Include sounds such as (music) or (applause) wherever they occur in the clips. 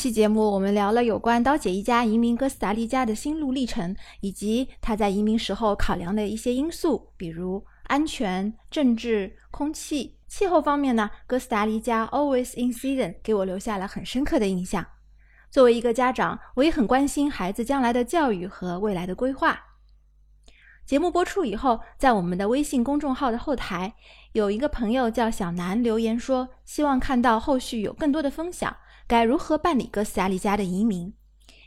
期节目，我们聊了有关刀姐一家移民哥斯达黎加的心路历程，以及他在移民时候考量的一些因素，比如安全、政治、空气、气候方面呢。哥斯达黎加 always in season 给我留下了很深刻的印象。作为一个家长，我也很关心孩子将来的教育和未来的规划。节目播出以后，在我们的微信公众号的后台，有一个朋友叫小南留言说，希望看到后续有更多的分享，该如何办理哥斯达黎加的移民。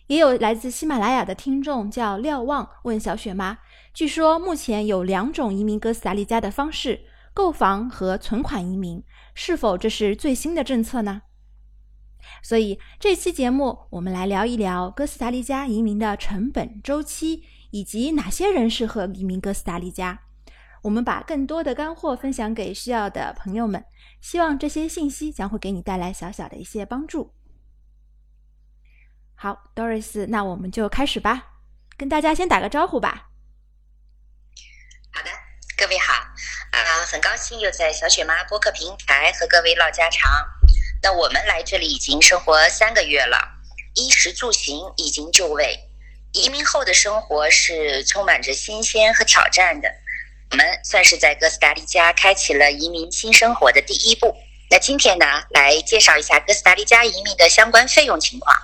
也有来自喜马拉雅的听众叫廖望问小雪妈，据说目前有两种移民哥斯达黎加的方式：购房和存款移民，是否这是最新的政策呢？所以这期节目我们来聊一聊哥斯达黎加移民的成本周期。以及哪些人适合移民哥斯达黎加？我们把更多的干货分享给需要的朋友们，希望这些信息将会给你带来小小的一些帮助。好，Doris，那我们就开始吧，跟大家先打个招呼吧。好的，各位好，啊，很高兴又在小雪妈播客平台和各位唠家常。那我们来这里已经生活三个月了，衣食住行已经就位。移民后的生活是充满着新鲜和挑战的，我们算是在哥斯达黎加开启了移民新生活的第一步。那今天呢，来介绍一下哥斯达黎加移民的相关费用情况。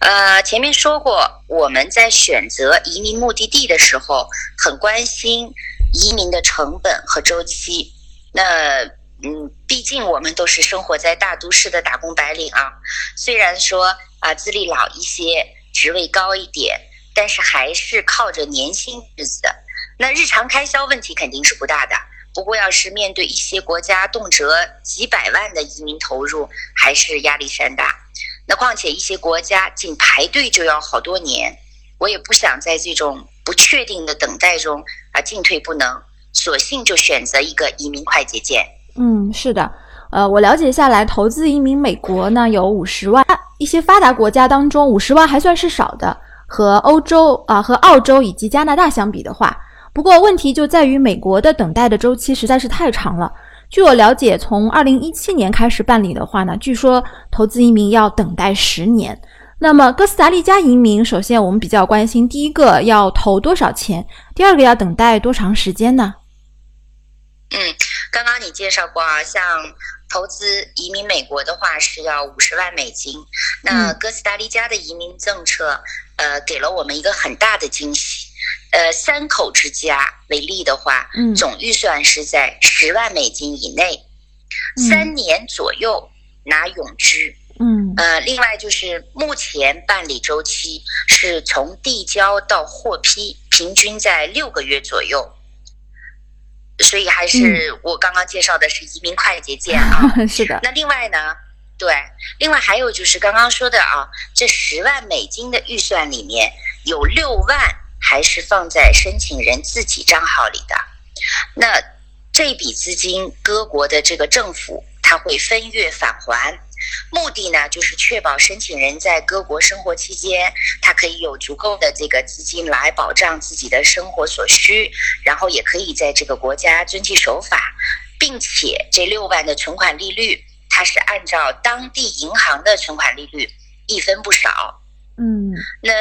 呃，前面说过，我们在选择移民目的地的时候，很关心移民的成本和周期。那嗯，毕竟我们都是生活在大都市的打工白领啊，虽然说啊资历老一些，职位高一点。但是还是靠着年薪日子的，那日常开销问题肯定是不大的。不过要是面对一些国家动辄几百万的移民投入，还是压力山大。那况且一些国家仅排队就要好多年，我也不想在这种不确定的等待中啊进退不能，索性就选择一个移民快捷键。嗯，是的，呃，我了解下来，投资移民美国呢有五十万，一些发达国家当中五十万还算是少的。和欧洲啊，和澳洲以及加拿大相比的话，不过问题就在于美国的等待的周期实在是太长了。据我了解，从二零一七年开始办理的话呢，据说投资移民要等待十年。那么哥斯达黎加移民，首先我们比较关心第一个要投多少钱，第二个要等待多长时间呢？嗯，刚刚你介绍过啊，像。投资移民美国的话是要五十万美金，那哥斯达黎加的移民政策，呃，给了我们一个很大的惊喜。呃，三口之家为例的话，总预算是在十万美金以内，三年左右拿永居。嗯，呃，另外就是目前办理周期是从递交到获批，平均在六个月左右。所以还是我刚刚介绍的是移民快捷 (laughs) 键啊，是的。那另外呢，对，另外还有就是刚刚说的啊，这十万美金的预算里面有六万还是放在申请人自己账号里的，那这笔资金，各国的这个政府他会分月返还。目的呢，就是确保申请人在各国生活期间，他可以有足够的这个资金来保障自己的生活所需，然后也可以在这个国家遵纪守法，并且这六万的存款利率，它是按照当地银行的存款利率，一分不少。嗯，那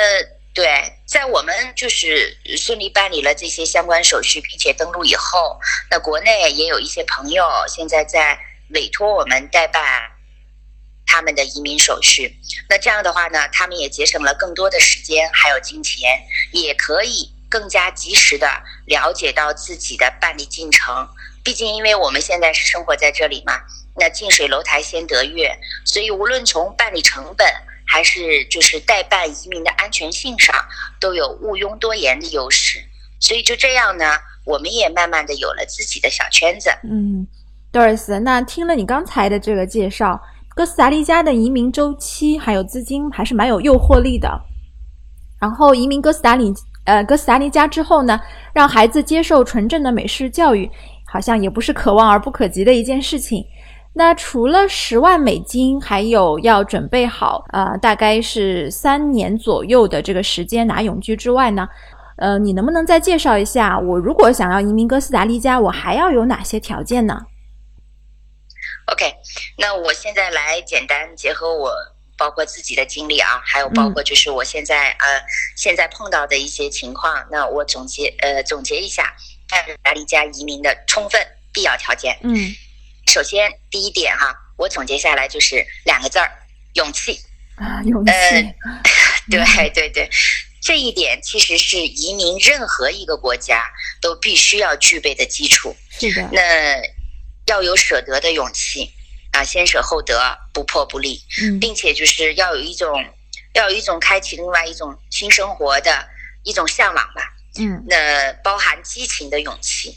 对，在我们就是顺利办理了这些相关手续，并且登录以后，那国内也有一些朋友现在在委托我们代办。他们的移民手续，那这样的话呢，他们也节省了更多的时间还有金钱，也可以更加及时的了解到自己的办理进程。毕竟，因为我们现在是生活在这里嘛，那近水楼台先得月，所以无论从办理成本还是就是代办移民的安全性上，都有毋庸多言的优势。所以就这样呢，我们也慢慢的有了自己的小圈子。嗯，Doris，那听了你刚才的这个介绍。哥斯达黎加的移民周期还有资金还是蛮有诱惑力的。然后移民哥斯达黎呃哥斯达黎加之后呢，让孩子接受纯正的美式教育，好像也不是可望而不可及的一件事情。那除了十万美金，还有要准备好呃大概是三年左右的这个时间拿永居之外呢，呃，你能不能再介绍一下，我如果想要移民哥斯达黎加，我还要有哪些条件呢？OK，那我现在来简单结合我包括自己的经历啊，还有包括就是我现在呃现在碰到的一些情况，那我总结呃总结一下，在达利加移民的充分必要条件。嗯，首先第一点哈，我总结下来就是两个字儿：勇气。啊，勇气。(laughs) 对对对，这一点其实是移民任何一个国家都必须要具备的基础。是的。那要有舍得的勇气。啊，先舍后得，不破不立，并且就是要有一种，要有一种开启另外一种新生活的一种向往吧。嗯，那包含激情的勇气。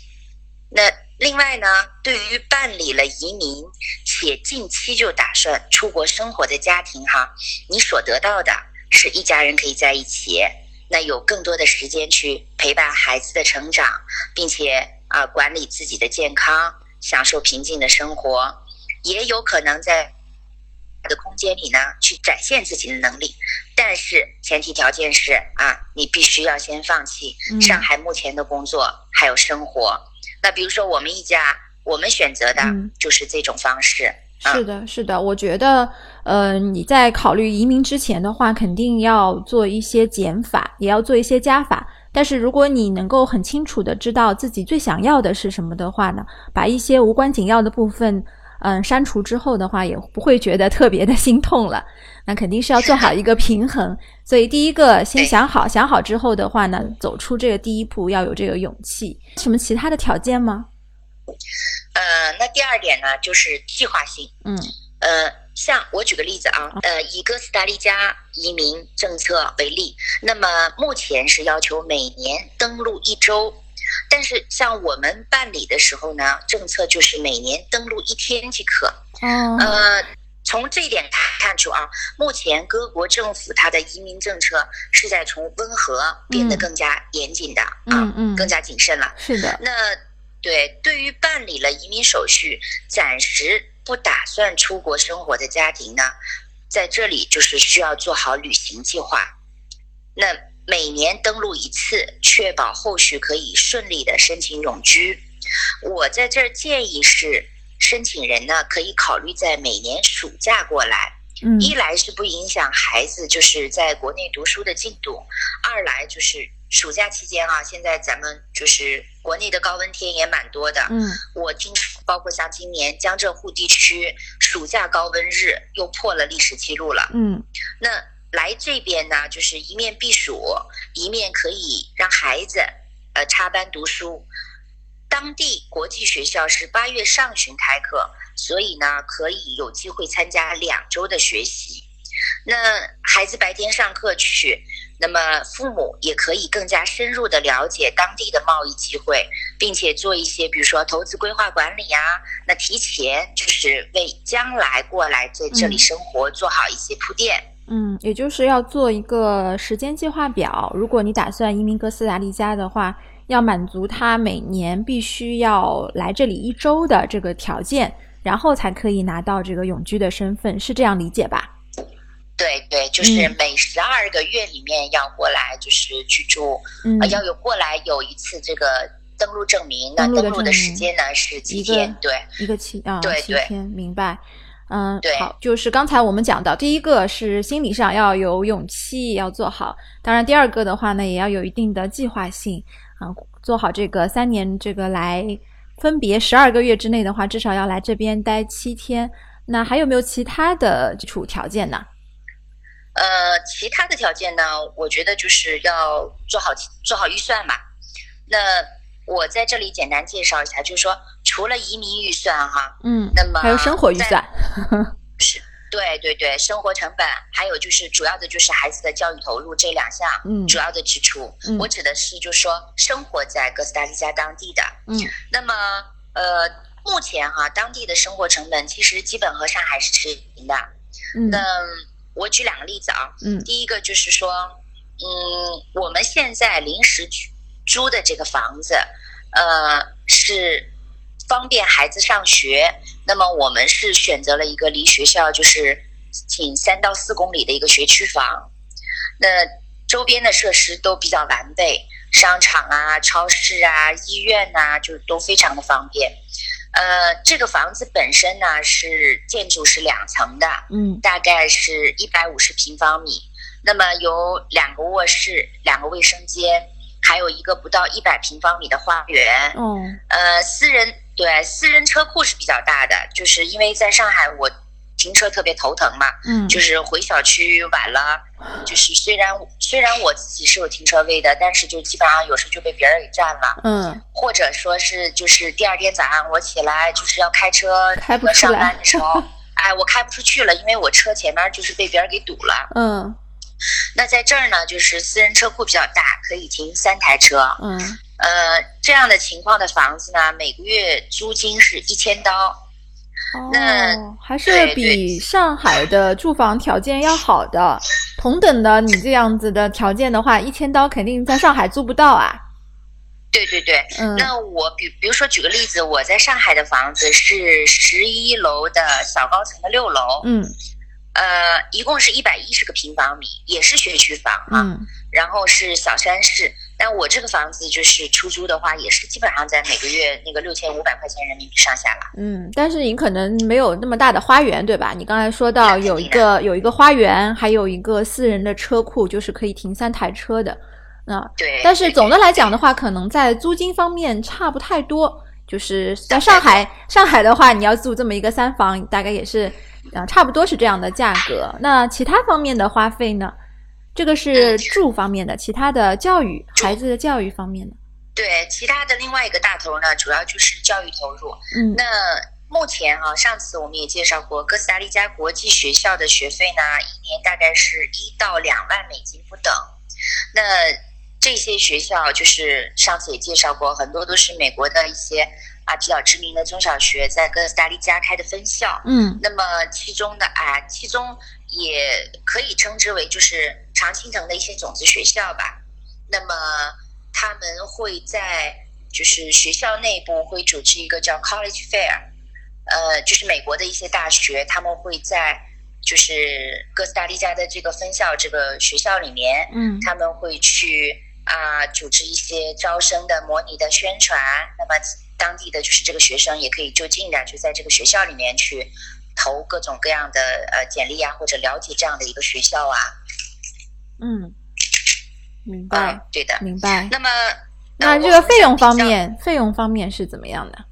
那另外呢，对于办理了移民且近期就打算出国生活的家庭哈，你所得到的是一家人可以在一起，那有更多的时间去陪伴孩子的成长，并且啊管理自己的健康，享受平静的生活。也有可能在的空间里呢，去展现自己的能力，但是前提条件是啊，你必须要先放弃上海目前的工作还有生活。那比如说我们一家，我们选择的就是这种方式。是的，是的，我觉得，呃，你在考虑移民之前的话，肯定要做一些减法，也要做一些加法。但是如果你能够很清楚的知道自己最想要的是什么的话呢，把一些无关紧要的部分。嗯，删除之后的话，也不会觉得特别的心痛了。那肯定是要做好一个平衡。所以第一个先想好，想好之后的话呢，走出这个第一步要有这个勇气。什么其他的条件吗？呃，那第二点呢，就是计划性。嗯。呃，像我举个例子啊，呃，以哥斯达黎加移民政策为例，那么目前是要求每年登陆一周。但是像我们办理的时候呢，政策就是每年登陆一天即可。呃，从这一点看出啊，目前各国政府它的移民政策是在从温和变得更加严谨的啊，更加谨慎了。是的。那对，对于办理了移民手续，暂时不打算出国生活的家庭呢，在这里就是需要做好旅行计划。那。每年登录一次，确保后续可以顺利的申请永居。我在这儿建议是，申请人呢可以考虑在每年暑假过来，一来是不影响孩子就是在国内读书的进度，二来就是暑假期间啊，现在咱们就是国内的高温天也蛮多的。嗯，我听包括像今年江浙沪地区暑假高温日又破了历史记录了。嗯，那。来这边呢，就是一面避暑，一面可以让孩子呃插班读书。当地国际学校是八月上旬开课，所以呢可以有机会参加两周的学习。那孩子白天上课去，那么父母也可以更加深入的了解当地的贸易机会，并且做一些比如说投资规划管理啊，那提前就是为将来过来在这里生活做好一些铺垫。嗯，也就是要做一个时间计划表。如果你打算移民哥斯达黎加的话，要满足他每年必须要来这里一周的这个条件，然后才可以拿到这个永居的身份，是这样理解吧？对对，就是每十二个月里面要过来就是居住，嗯要有过来有一次这个登录证明。那登录的时间呢是几天？对，一个七啊，对七天，明白。嗯，对，好，就是刚才我们讲到，第一个是心理上要有勇气，要做好。当然，第二个的话呢，也要有一定的计划性啊，做好这个三年这个来分别十二个月之内的话，至少要来这边待七天。那还有没有其他的基础条件呢？呃，其他的条件呢，我觉得就是要做好做好预算吧。那我在这里简单介绍一下，就是说。除了移民预算哈，嗯，那么还有生活预算，(laughs) 是，对对对，生活成本，还有就是主要的就是孩子的教育投入这两项，嗯，主要的支出，我指的是就是说生活在哥斯达黎加当地的，嗯，那么呃，目前哈当地的生活成本其实基本和上海是持平的，嗯，那我举两个例子啊，嗯，第一个就是说，嗯，我们现在临时居租的这个房子，呃是。方便孩子上学，那么我们是选择了一个离学校就是仅三到四公里的一个学区房，那周边的设施都比较完备，商场啊、超市啊、医院呐，就都非常的方便。呃，这个房子本身呢是建筑是两层的，嗯大概是一百五十平方米。那么有两个卧室、两个卫生间，还有一个不到一百平方米的花园。嗯呃，私人对私人车库是比较大的，就是因为在上海我停车特别头疼嘛，嗯就是回小区晚了，就是虽然虽然我自己是有停车位的，但是就基本上有时候就被别人给占了，嗯或者说是就是第二天早上我起来就是要开车开不出来班的时候，(laughs) 哎，我开不出去了，因为我车前面就是被别人给堵了。嗯那在这儿呢，就是私人车库比较大，可以停三台车。嗯呃，这样的情况的房子呢，每个月租金是一千刀。那哦，还是比上海的住房条件要好的。同等的，你这样子的条件的话，一千刀肯定在上海租不到啊。对对对，嗯那我比比如说举个例子，我在上海的房子是十一楼的小高层的六楼，嗯呃，一共是一百一十个平方米，也是学区房啊，嗯然后是小山市。但我这个房子就是出租的话，也是基本上在每个月那个六千五百块钱人民币上下了。嗯，但是你可能没有那么大的花园，对吧？你刚才说到有一个有一个花园，还有一个私人的车库，就是可以停三台车的。啊，对，但是总的来讲的话，可能在租金方面差不太多。就是在上海，上海的话，你要租这么一个三房，大概也是啊，差不多是这样的价格。那其他方面的花费呢？这个是嗯住方面的，其他的教育，孩子的教育方面的。对其他的另外一个大头呢，主要就是教育投入。嗯那目前啊，上次我们也介绍过，哥斯达黎加国际学校的学费呢，一年大概是一到两万美金不等。那这些学校就是上次也介绍过，很多都是美国的一些啊比较知名的中小学在哥斯达黎加开的分校。嗯那么其中的啊，其中也可以称之为就是常青藤的一些种子学校吧。那么他们会在就是学校内部会组织一个叫 College Fair，呃，就是美国的一些大学他们会在就是哥斯达黎加的这个分校这个学校里面，嗯他们会去啊、组织一些招生的模拟的宣传，那么当地的就是这个学生也可以就近的就在这个学校里面去投各种各样的呃简历啊，或者了解这样的一个学校啊。嗯，明白嗯，对的。明白。那么那这个费用方面，费用方面是怎么样的？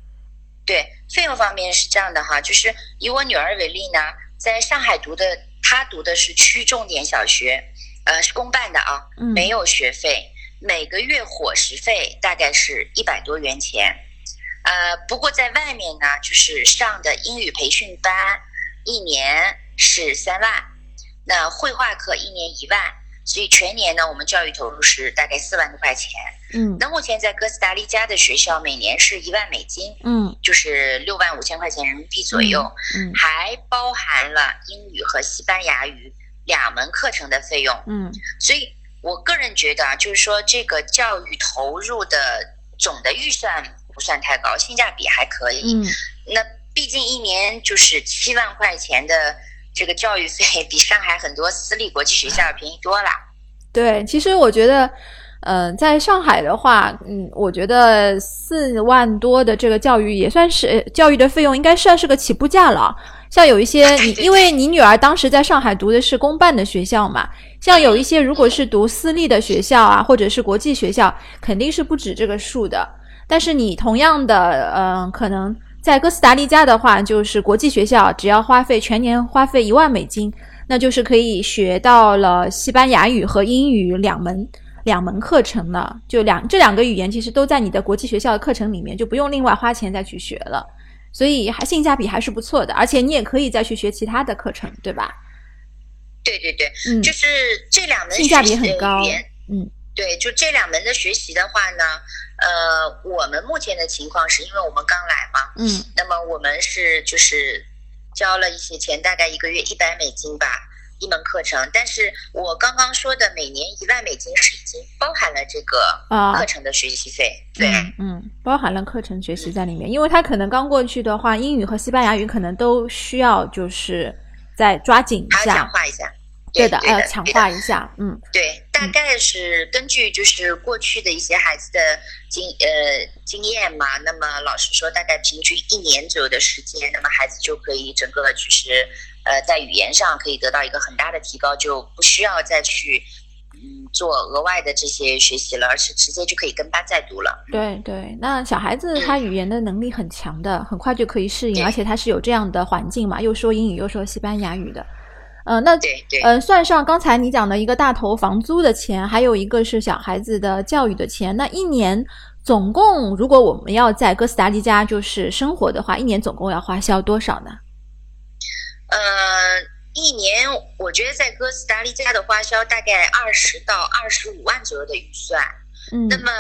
对费用方面是这样的哈，就是以我女儿为例呢，在上海读的，她读的是区重点小学，呃，是公办的啊，嗯，没有学费，每个月伙食费大概是一百多元钱。呃，不过在外面呢，就是上的英语培训班，一年是三万，那绘画课一年一万，所以全年呢，我们教育投入是大概四万多块钱。嗯那目前在哥斯达黎加的学校，每年是一万美金，嗯就是六万五千块钱人民币左右，嗯还包含了英语和西班牙语两门课程的费用。嗯所以我个人觉得啊，就是说这个教育投入的总的预算不算太高，性价比还可以。嗯那毕竟一年就是七万块钱的这个教育费，比上海很多私立国际学校便宜多了。对，其实我觉得，呃，在上海的话，嗯，我觉得四万多的这个教育也算是呃教育的费用，应该算是个起步价了。像有一些 (laughs) 你，因为你女儿当时在上海读的是公办的学校嘛，像有一些如果是读私立的学校啊，或者是国际学校，肯定是不止这个数的。但是你同样的，嗯、可能在哥斯达黎加的话，就是国际学校，只要花费全年花费一万美金，那就是可以学到了西班牙语和英语两门两门课程了。就两这两个语言其实都在你的国际学校的课程里面，就不用另外花钱再去学了。所以还性价比还是不错的，而且你也可以再去学其他的课程，对吧？对对对，嗯，就是这两门性价比很高嗯对，就这两门的学习的话呢，呃，我们目前的情况是因为我们刚来嘛，嗯那么我们是就是交了一些钱，大概一个月一百美金吧，一门课程。但是我刚刚说的每年一万美金是已经包含了这个啊课程的学习费。对，嗯嗯，包含了课程学习在里面，因为他可能刚过去的话，英语和西班牙语可能都需要就是再抓紧一还要讲下。话一下。对的，要强化一下。嗯，对，大概是根据就是过去的一些孩子的经呃经验嘛，那么老师说大概平均一年左右的时间，那么孩子就可以整个就是呃在语言上可以得到一个很大的提高，就不需要再去。嗯，做额外的这些学习了，而是直接就可以跟班在读了。对对，那小孩子他语言的能力很强的，很快就可以适应，而且他是有这样的环境嘛，又说英语又说西班牙语的。呃，那对对，呃，算上刚才你讲的一个大头房租的钱，还有一个是小孩子的教育的钱，那一年总共如果我们要在哥斯达黎加就是生活的话，一年总共要花销多少呢？呃。一年，我觉得在哥斯达黎加的花销大概二十到二十五万左右的预算。嗯，那么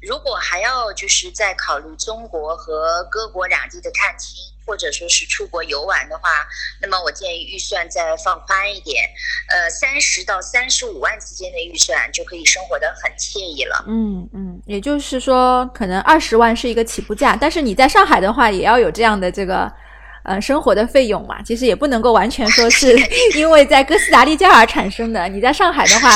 如果还要就是在考虑中国和各国两地的探亲，或者说是出国游玩的话，那么我建议预算再放宽一点，呃，三十到三十五万之间的预算就可以生活的很惬意了。嗯嗯，也就是说，可能二十万是一个起步价，但是你在上海的话，也要有这样的这个。呃，生活的费用嘛，其实也不能够完全说是 (laughs) 因为在哥斯达黎加而产生的。你在上海的话，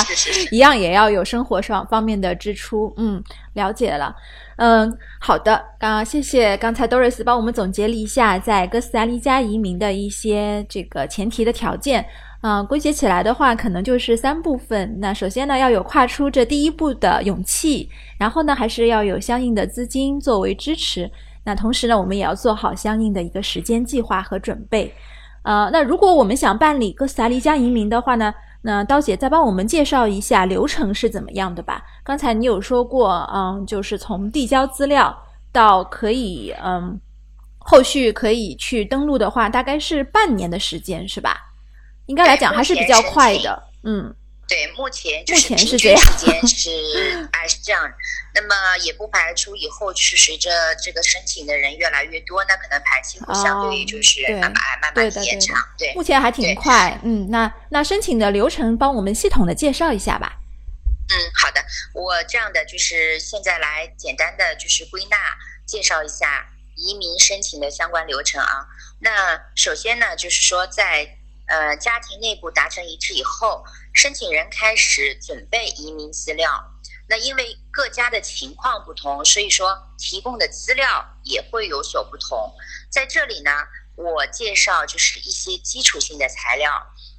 一样也要有生活上方面的支出。嗯，了解了。嗯，好的。刚谢谢刚才 Doris 帮我们总结了一下在哥斯达黎加移民的一些这个前提的条件。嗯，归结起来的话，可能就是三部分。那首先呢，要有跨出这第一步的勇气，然后呢，还是要有相应的资金作为支持。那同时呢，我们也要做好相应的一个时间计划和准备。呃，那如果我们想办理哥斯达黎加移民的话呢，那刀姐再帮我们介绍一下流程是怎么样的吧？刚才你有说过，嗯，就是从递交资料到可以，嗯，后续可以去登录的话，大概是半年的时间，是吧？应该来讲还是比较快的，嗯。对，目前目前是这样，时间是哎是这样，那么也不排除以后是随着这个申请的人越来越多，那可能排期会相对于就是慢慢慢慢延长。对，目前还挺快。嗯，那那申请的流程帮我们系统的介绍一下吧。嗯，好的，我这样的就是现在来简单的就是归纳介绍一下移民申请的相关流程啊。那首先呢，就是说在呃家庭内部达成一致以后。申请人开始准备移民资料，那因为各家的情况不同，所以说提供的资料也会有所不同。在这里呢，我介绍就是一些基础性的材料，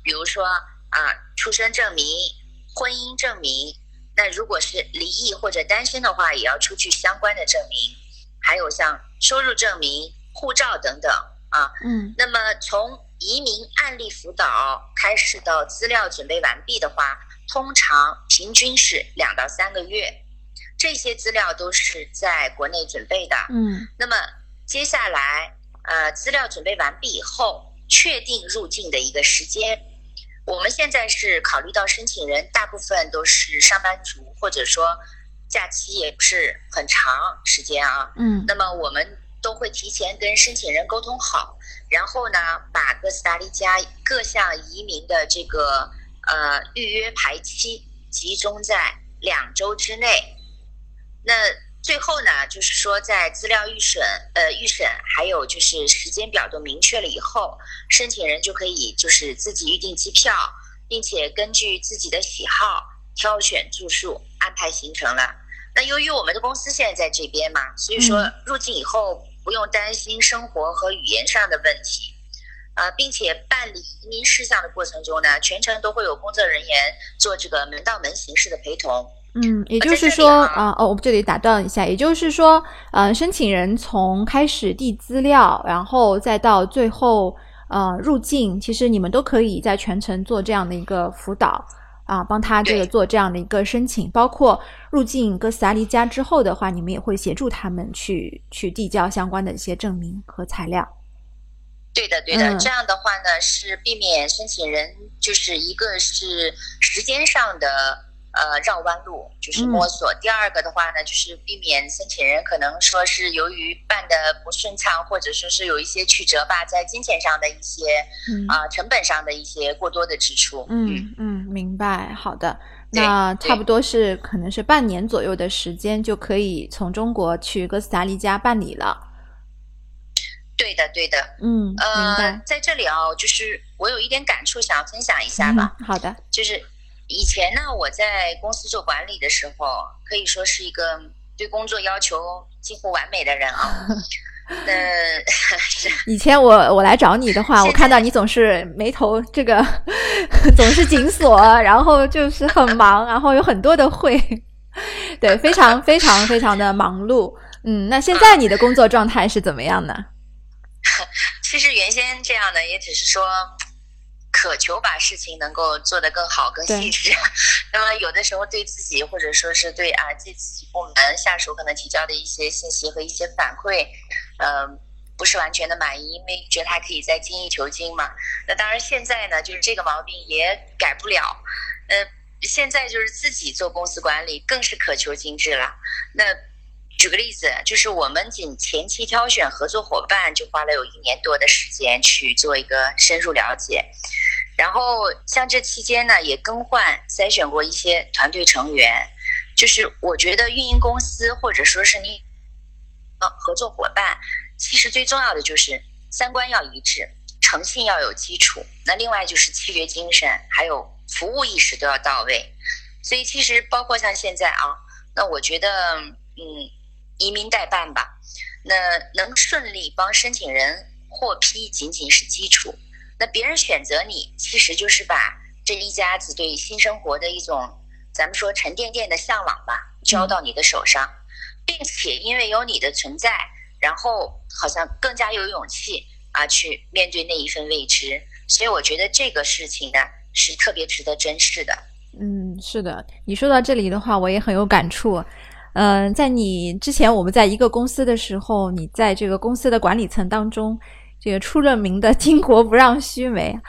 比如说啊，出生证明、婚姻证明。那如果是离异或者单身的话，也要出具相关的证明。还有像收入证明、护照等等啊。嗯。那么从移民案例辅导开始到资料准备完毕的话，通常平均是两到三个月。这些资料都是在国内准备的。嗯。那么接下来，呃，资料准备完毕以后，确定入境的一个时间。我们现在是考虑到申请人大部分都是上班族，或者说假期也不是很长时间啊。嗯。那么我们都会提前跟申请人沟通好。然后呢，把哥斯达黎加各项移民的这个呃预约排期集中在两周之内。那最后呢，就是说在资料预审呃预审还有就是时间表都明确了以后，申请人就可以就是自己预订机票，并且根据自己的喜好挑选住宿安排行程了。那由于我们的公司现在在这边嘛，所以说入境以后。不用担心生活和语言上的问题，呃，并且办理移民事项的过程中呢，全程都会有工作人员做这个门到门形式的陪同。嗯，也就是说啊，哦，我们这里打断一下，也就是说，呃，申请人从开始递资料，然后再到最后呃入境，其实你们都可以在全程做这样的一个辅导。啊，帮他这个做这样的一个申请，包括入境哥斯达黎加之后的话，你们也会协助他们去去递交相关的一些证明和材料。对的，对的，这样的话呢，是避免申请人就是一个是时间上的。呃，绕弯路就是摸索。第二个的话呢，就是避免申请人可能说是由于办的不顺畅，或者说是有一些曲折吧，在金钱上的一些啊成本上的一些过多的支出。嗯嗯，明白。好的，那差不多是可能是半年左右的时间就可以从中国去哥斯达黎加办理了。对，的，对的。嗯，明呃白，。在这里啊，就是我有一点感触，想要分享一下吧。嗯，好的，就是以前呢，我在公司做管理的时候，可以说是一个对工作要求近乎完美的人啊。(laughs) 那 (laughs) 是以前我我来找你的话，(laughs) 我看到你总是眉头这个总是紧锁，然后就是很忙，然后有很多的会，对，非常非常非常的忙碌。嗯，那现在你的工作状态是怎么样呢？其实原先这样的，也只是说渴求把事情能够做得更好、更细致。(laughs) 那么有的时候对自己，或者说是对啊对自己部门下属可能提交的一些信息和一些反馈，嗯、不是完全的满意，因为觉得还可以再精益求精嘛。那当然现在呢，就是这个毛病也改不了。呃，现在就是自己做公司管理，更是渴求精致了。那举个例子，就是我们仅前期挑选合作伙伴就花了有一年多的时间去做一个深入了解，然后像这期间呢，也更换筛选过一些团队成员。就是我觉得运营公司或者说是你呃合作伙伴，其实最重要的就是三观要一致，诚信要有基础，那另外就是契约精神，还有服务意识都要到位。所以其实包括像现在啊，那我觉得嗯，移民代办吧，那能顺利帮申请人获批仅仅是基础。那别人选择你，其实就是把这一家子对新生活的一种，咱们说沉甸甸的向往吧，交到你的手上，并且因为有你的存在，然后好像更加有勇气啊去面对那一份未知。所以我觉得这个事情呢是特别值得珍视的。嗯，是的，你说到这里的话，我也很有感触。嗯、在你之前我们在一个公司的时候，你在这个公司的管理层当中，这个出了名的巾帼不让须眉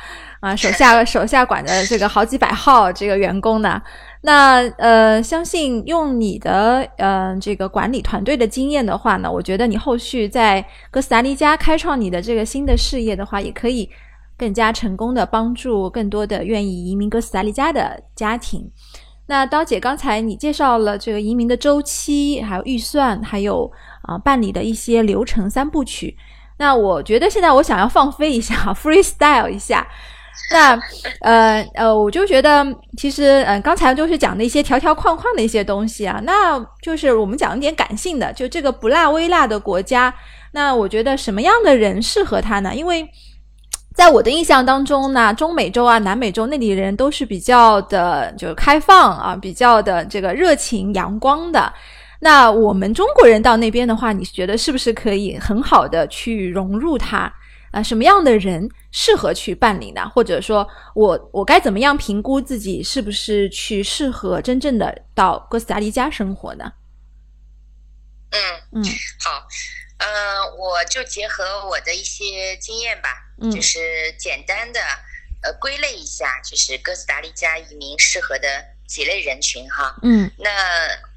啊，手下手下管的这个好几百号这个员工呢。那呃，相信用你的呃这个管理团队的经验的话呢，我觉得你后续在哥斯达黎加开创你的这个新的事业的话，也可以更加成功的帮助更多的愿意移民哥斯达黎加的家庭。那刀姐刚才你介绍了这个移民的周期，还有预算，还有啊、办理的一些流程三部曲。那我觉得现在我想要放飞一下，(laughs) freestyle 一下。那呃呃，我就觉得其实呃刚才就是讲的一些条条框框的一些东西啊，那就是我们讲一点感性的，就这个不辣微辣的国家，那我觉得什么样的人适合他呢？因为在我的印象当中呢，中美洲啊、南美洲那里人都是比较的，就是开放啊，比较的这个热情、阳光的。那我们中国人到那边的话，你觉得是不是可以很好的去融入它？啊、什么样的人适合去办理呢？或者说我我该怎么样评估自己是不是去适合真正的到哥斯达黎加生活呢？嗯，嗯好，呃，我就结合我的一些经验吧，嗯就是简单的呃归类一下，就是哥斯达黎加移民适合的几类人群哈。嗯那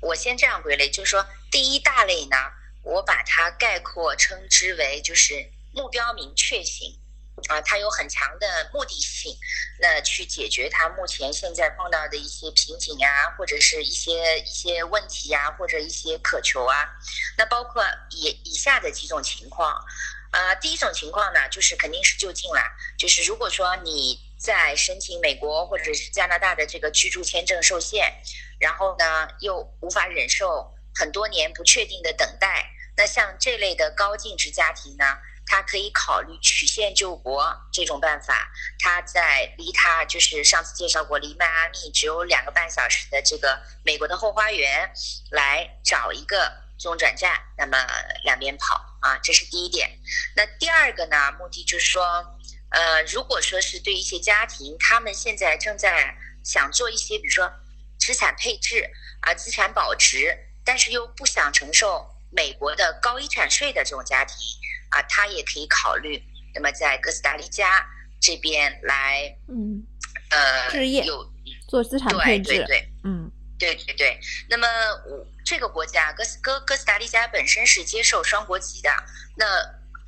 我先这样归类，就是说第一大类呢，我把它概括称之为就是目标明确型。啊，它有很强的目的性，那去解决它目前现在碰到的一些瓶颈啊，或者是一些一些问题呀，或者一些渴求啊。那包括以以下的几种情况，呃，第一种情况呢，就是肯定是就近啦，就是如果说你在申请美国或者是加拿大的这个居住签证受限，然后呢又无法忍受很多年不确定的等待，那像这类的高净值家庭呢，他可以考虑曲线救国这种办法。他在离他就是上次介绍过，离迈阿密只有两个半小时的这个美国的后花园，来找一个中转站，那么两边跑啊，这是第一点。那第二个呢，目的就是说，呃，如果说是对一些家庭，他们现在正在想做一些，比如说资产配置啊、资产保值，但是又不想承受美国的高遗产税的这种家庭啊，他也可以考虑，那么在哥斯达黎加这边来，嗯，呃，置业有做资产对配置，对对。嗯对对对，那么我这个国家哥斯哥哥斯达黎加本身是接受双国籍的。那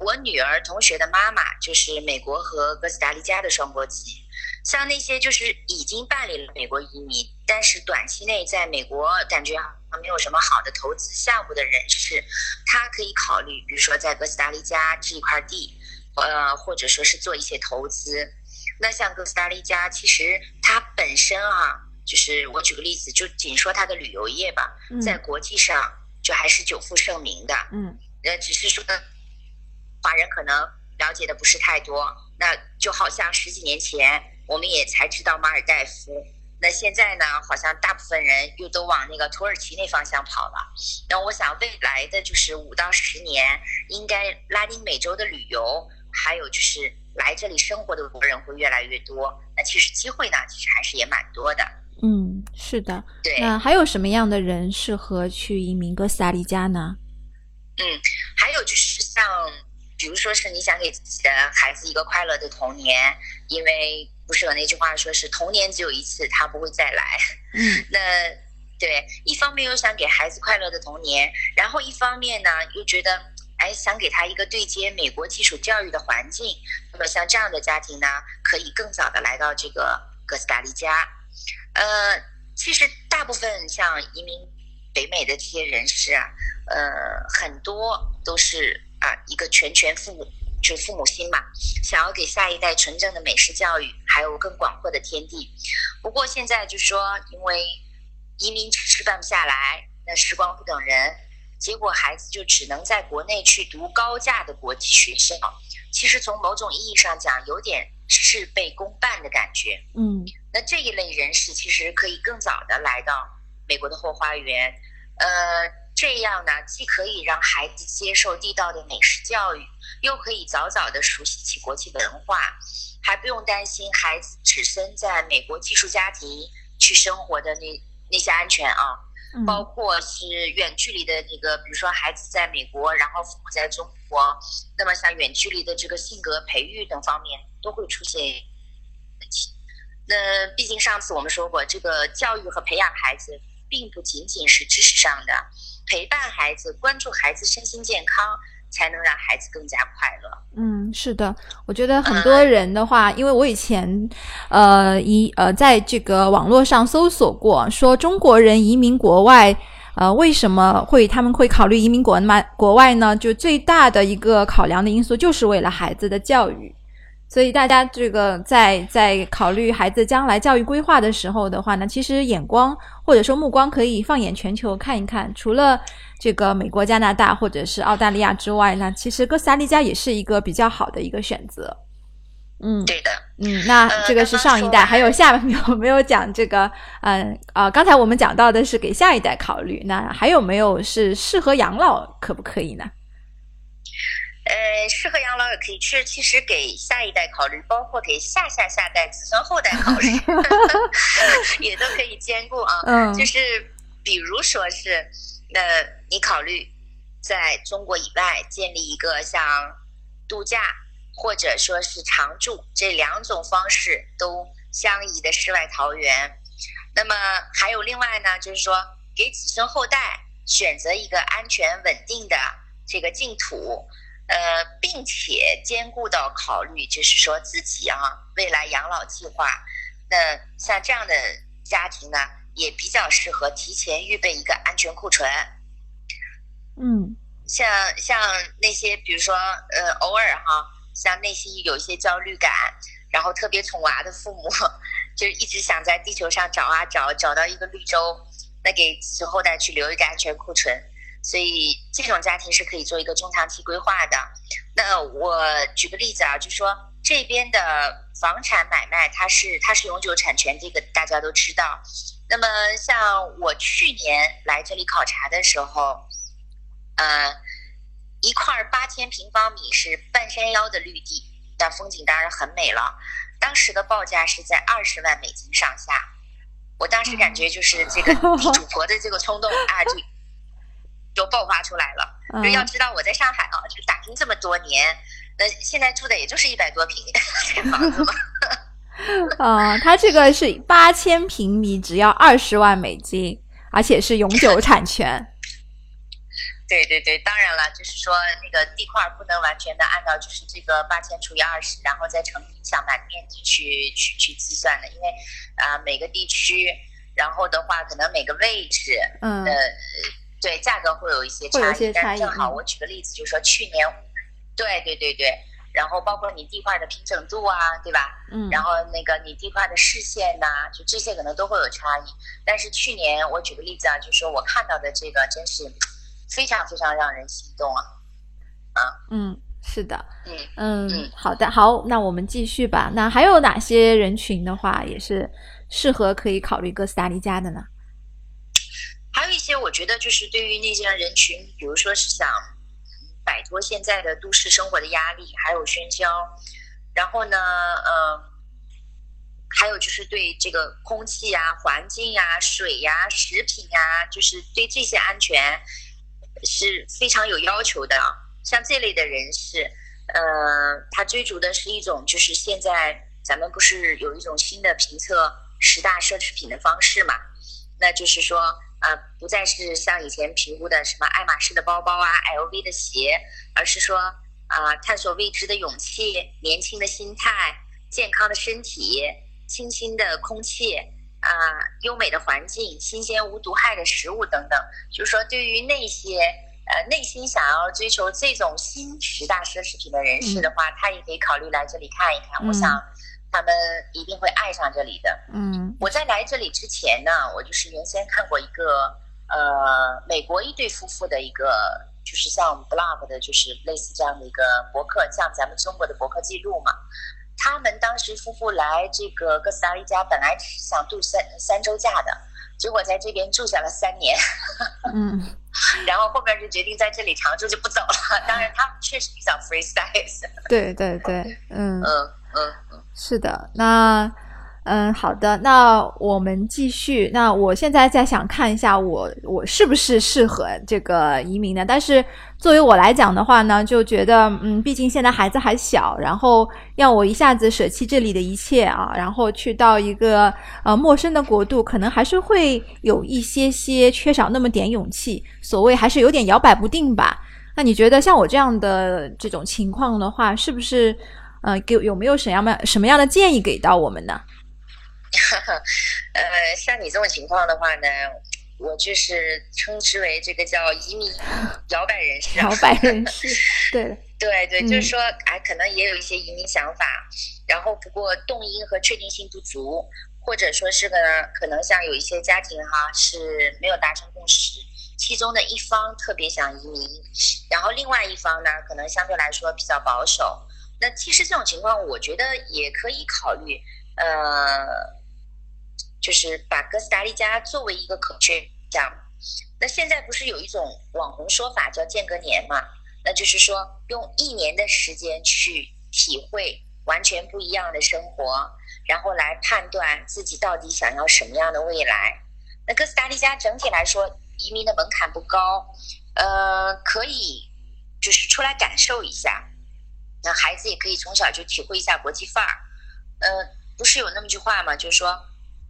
我女儿同学的妈妈就是美国和哥斯达黎加的双国籍。像那些就是已经办理了美国移民，但是短期内在美国感觉没有什么好的投资项目的人士，他可以考虑，比如说在哥斯达黎加置一块地，呃，或者说是做一些投资。那像哥斯达黎加，其实它本身啊，就是我举个例子，就仅说它的旅游业吧，在国际上就还是久负盛名的。嗯，呃，只是说华人可能了解的不是太多。那就好像十几年前，我们也才知道马尔代夫。那现在呢，好像大部分人又都往那个土耳其那方向跑了。那我想未来的就是五到十年，应该拉丁美洲的旅游，还有就是来这里生活的国人会越来越多。那其实机会呢，其实还是也蛮多的。嗯，是的。对。那还有什么样的人适合去移民哥斯达黎加呢？嗯，还有就是像，比如说是你想给自己的孩子一个快乐的童年，因为。不是有那句话说是童年只有一次，他不会再来。嗯，(laughs) 那对，一方面又想给孩子快乐的童年，然后一方面呢又觉得，哎，想给他一个对接美国基础教育的环境。那么像这样的家庭呢，可以更早的来到这个哥斯达黎加。呃，其实大部分像移民北美的这些人士啊，呃，很多都是啊一个全权父母。就是父母心嘛，想要给下一代纯正的美式教育，还有更广阔的天地。不过现在就说，因为移民迟迟办不下来，那时光不等人，结果孩子就只能在国内去读高价的国际学校。其实从某种意义上讲，有点事倍功半的感觉。嗯，那这一类人士其实可以更早的来到美国的后花园，呃。这样呢，既可以让孩子接受地道的美食教育，又可以早早的熟悉起国际文化，还不用担心孩子只身在美国寄宿家庭去生活的那那些安全啊，包括是远距离的那个，比如说孩子在美国，然后父母在中国，那么像远距离的这个性格培育等方面都会出现问题。那毕竟上次我们说过，这个教育和培养孩子，并不仅仅是知识上的。陪伴孩子，关注孩子身心健康，才能让孩子更加快乐。嗯，是的，我觉得很多人的话，因为我以前，呃，移呃，在这个网络上搜索过，说中国人移民国外，呃，为什么会他们会考虑移民国外？国外呢？就最大的一个考量的因素，就是为了孩子的教育。所以大家这个在在考虑孩子将来教育规划的时候的话呢，其实眼光或者说目光可以放眼全球看一看。除了这个美国、加拿大或者是澳大利亚之外呢，其实哥斯达黎加也是一个比较好的一个选择。嗯，对的。嗯，那这个是上一代，还有下面有 (laughs) 没有讲这个？嗯啊，刚才我们讲到的是给下一代考虑，那还有没有是适合养老，可不可以呢？呃，适合养老也可以，去，其实给下一代考虑，包括给下下下代、子孙后代考虑，(laughs) (laughs) 也都可以兼顾啊。嗯，就是比如说是，呃你考虑在中国以外建立一个像度假或者说是常住这两种方式都相宜的世外桃源。那么还有另外呢，就是说给子孙后代选择一个安全稳定的这个净土。呃，并且兼顾到考虑，就是说自己啊未来养老计划，那像这样的家庭呢，也比较适合提前预备一个安全库存。嗯，像像那些比如说呃偶尔哈，像内心有一些焦虑感，然后特别宠娃的父母，就一直想在地球上找啊找，找到一个绿洲，那给子孙后代去留一个安全库存。所以这种家庭是可以做一个中长期规划的。那我举个例子啊，就说这边的房产买卖，它是它是永久产权，这个大家都知道。那么像我去年来这里考察的时候，呃，一块八千平方米是半山腰的绿地，但风景当然很美了。当时的报价是在二十万美金上下。我当时感觉就是这个地主婆的这个冲动啊，就。就爆发出来了。就要知道我在上海啊，就打拼这么多年，那现在住的也就是一百多平这房子嘛。(laughs) (laughs) 啊，它这个是八千平米，只要二十万美金，而且是永久产权。(laughs) 对对对，当然了，就是说那个地块不能完全的按照就是这个八千除以二十，然后再乘以向满面积去去去计算的，因为啊、每个地区，然后的话可能每个位置，嗯呃，对，价格会有一些差异。但正好嗯我举个例子，就是说去年，对对对对，然后包括你地块的平整度啊，对吧？嗯，然后那个你地块的视线呐、就这些可能都会有差异。但是去年我举个例子啊，就是说我看到的这个真是非常非常让人心动啊。嗯，是的，嗯，嗯嗯，好的，好，那我们继续吧。那还有哪些人群的话，也是适合可以考虑哥斯达黎加的呢？还有一些我觉得就是对于那些人群，比如说是想摆脱现在的都市生活的压力，还有喧嚣，然后呢，呃，还有就是对这个空气呀、环境呀、水呀、食品呀，就是对这些安全是非常有要求的。像这类的人士，呃，他追逐的是一种就是现在咱们不是有一种新的评测十大奢侈品的方式嘛？那就是说，呃，不再是像以前评估的什么爱马仕的包包啊、LV 的鞋，而是说，啊、探索未知的勇气、年轻的心态、健康的身体、清新的空气啊、优美的环境、新鲜无毒害的食物等等。就是说，对于那些呃内心想要追求这种新十大奢侈品的人士的话，他也可以考虑来这里看一看。我嗯想他们一定会爱上这里的。嗯我在来这里之前呢，我就是原先看过一个呃美国一对夫妇的一个，就是像 blog 的，就是类似这样的一个博客，像咱们中国的博客记录嘛。他们当时夫妇来这个哥斯达黎加，本来是想度三三周假的，结果在这边住下了三年，嗯 (laughs) 然后后面就决定在这里常住就不走了。当然，他们确实比较 free size，对对对，嗯嗯嗯嗯。是的，那嗯，好的，那我们继续。那我现在在想看一下我我是不是适合这个移民呢？但是作为我来讲的话呢，就觉得嗯，毕竟现在孩子还小，然后要我一下子舍弃这里的一切啊，然后去到一个呃陌生的国度，可能还是会有一些些缺少那么点勇气，所谓还是有点摇摆不定吧。那你觉得像我这样的这种情况的话，是不是呃给有没有什么样什么样的建议给到我们呢？(laughs) 呃，像你这种情况的话呢，我就是称之为这个叫移民摇摆人士啊。摇摆人士，(laughs) 对，对对，嗯就是说，哎，可能也有一些移民想法，然后不过动因和确定性不足，或者说是个可能像有一些家庭哈是没有达成共识，其中的一方特别想移民，然后另外一方呢可能相对来说比较保守。那其实这种情况，我觉得也可以考虑，呃，就是把哥斯达黎加作为一个可选项。那现在不是有一种网红说法叫间隔年嘛？那就是说用一年的时间去体会完全不一样的生活，然后来判断自己到底想要什么样的未来。那哥斯达黎加整体来说，移民的门槛不高，呃，可以就是出来感受一下。那孩子也可以从小就体会一下国际范儿。呃，不是有那么句话吗？就是说，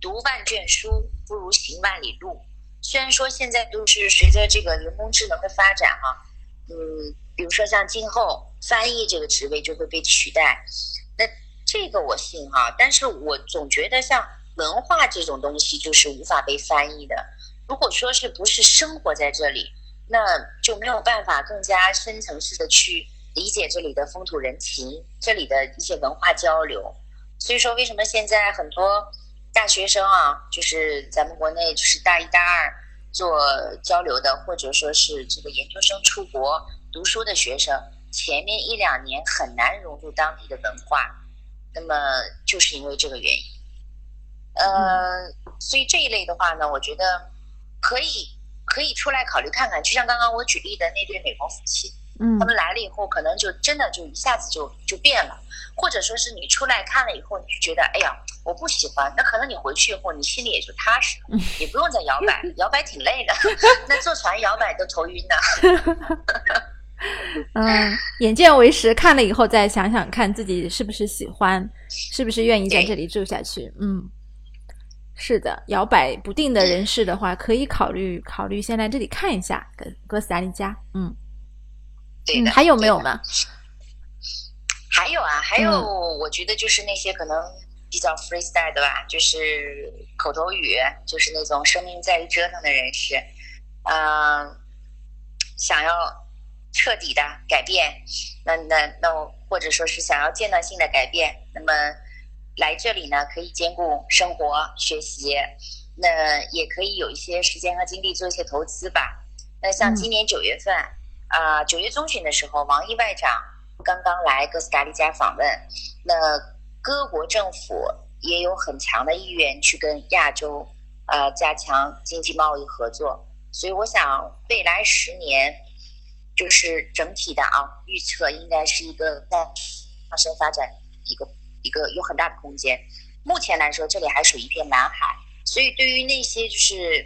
读万卷书不如行万里路。虽然说现在都是随着这个人工智能的发展哈、嗯，比如说像今后翻译这个职位就会被取代，那这个我信哈、但是我总觉得像文化这种东西就是无法被翻译的。如果说是不是生活在这里，那就没有办法更加深层次的去理解这里的风土人情，这里的一些文化交流。所以说，为什么现在很多大学生啊，就是咱们国内就是大一、大二做交流的，或者说是这个研究生出国读书的学生，前面一两年很难融入当地的文化，那么就是因为这个原因。呃，所以这一类的话呢，我觉得可以可以出来考虑看看，就像刚刚我举例的那对美国夫妻，嗯他们来了以后，可能就真的就一下子就就变了，或者说是你出来看了以后，你就觉得，哎呀，我不喜欢，那可能你回去以后，你心里也就踏实了，也不用再摇摆，摇摆挺累的，(laughs) 那坐船摇摆都头晕呢。(laughs) 嗯，眼见为实，看了以后再想想看自己是不是喜欢，是不是愿意在这里住下去。嗯是的，摇摆不定的人士的话，可以考虑考虑先来这里看一下哥哥斯达黎加。嗯，对的。还有没有呢？还有啊，还有，我觉得就是那些可能比较 freestyle 的吧，就是口头语，就是那种生命在于折腾的人士，嗯，想要彻底的改变，那那那，或者说是想要阶段性的改变，那么来这里呢，可以兼顾生活、学习，那也可以有一些时间和精力做一些投资吧。那像今年九月份啊，九月中旬的时候，王毅外长。刚刚来哥斯达黎加访问，那各国政府也有很强的意愿去跟亚洲呃加强经济贸易合作，所以我想未来十年就是整体的啊预测应该是一个在上升发展一个一个有很大的空间。目前来说，这里还属于一片蓝海，所以对于那些就是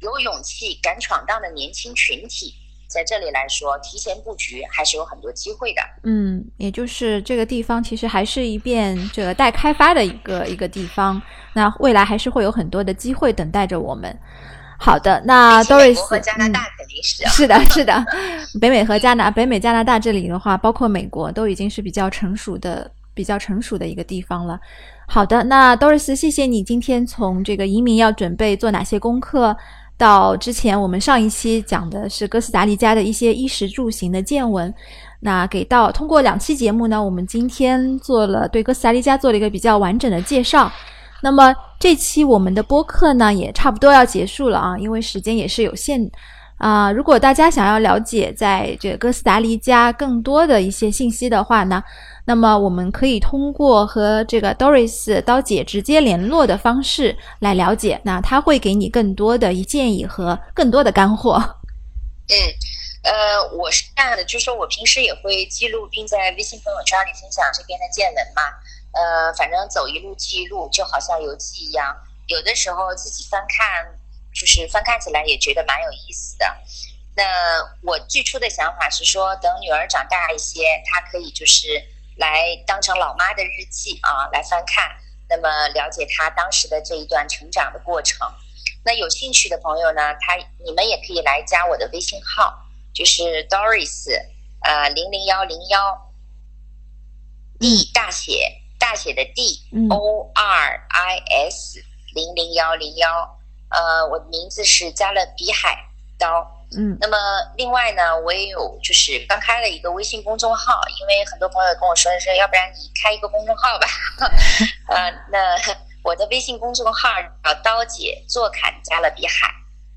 有勇气敢闯荡的年轻群体。在这里来说，提前布局还是有很多机会的。嗯，也就是这个地方其实还是一片这个待开发的一个一个地方，那未来还是会有很多的机会等待着我们。好的，那 Doris 和加拿大肯定是是的，是的，(laughs) 北美和加拿北美加拿大这里的话，包括美国都已经是比较成熟的、比较成熟的一个地方了。好的，那 Doris，谢谢你今天从这个移民要准备做哪些功课。到之前我们上一期讲的是哥斯达黎加的一些衣食住行的见闻，那给到通过两期节目呢，我们今天做了对哥斯达黎加做了一个比较完整的介绍。那么这期我们的播客呢也差不多要结束了啊，因为时间也是有限啊。如果大家想要了解在这个哥斯达黎加更多的一些信息的话呢？那么我们可以通过和这个 Doris 刀姐直接联络的方式来了解，那他会给你更多的一建议和更多的干货。嗯，呃，我是这样的，就是说我平时也会记录，并在微信朋友圈里分享这边的见闻嘛。呃，反正走一路记一路，就好像游记一样。有的时候自己翻看，就是翻看起来也觉得蛮有意思的。那我最初的想法是说，等女儿长大一些，她可以就是。来当成老妈的日记啊，来翻看，那么了解她当时的这一段成长的过程。那有兴趣的朋友呢，他你们也可以来加我的微信号，就是 Doris，呃，零零幺零幺，D 大写大写的 D，O R I S 零零幺零幺，呃，我的名字是加勒比海刀。嗯，那么另外呢，我也有就是刚开了一个微信公众号，因为很多朋友跟我说说，要不然你开一个公众号吧。(laughs) 呃，那我的微信公众号叫刀姐坐砍加勒比海，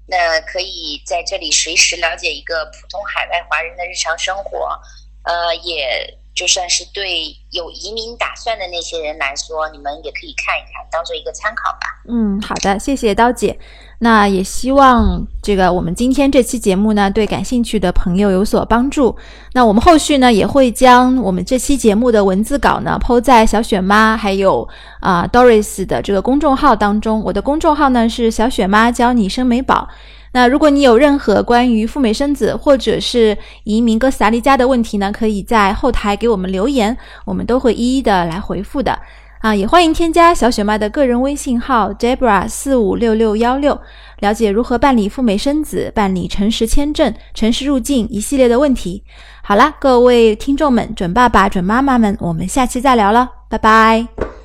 那可以在这里随时了解一个普通海外华人的日常生活。呃，也就算是对有移民打算的那些人来说，你们也可以看一看，当做一个参考吧。嗯，好的，谢谢刀姐。那也希望这个我们今天这期节目呢，对感兴趣的朋友有所帮助。那我们后续呢，也会将我们这期节目的文字稿呢，抛在小雪妈还有啊 Doris 的这个公众号当中。我的公众号呢是小雪妈教你生美宝。那如果你有任何关于赴美生子或者是移民哥斯达黎加的问题呢，可以在后台给我们留言，我们都会一一的来回复的。啊，也欢迎添加小雪妈的个人微信号 Debra 四五六六幺六，了解如何办理赴美生子、办理诚实签证、诚实入境一系列的问题。好啦，各位听众们、准爸爸、准妈妈们，我们下期再聊了，拜拜。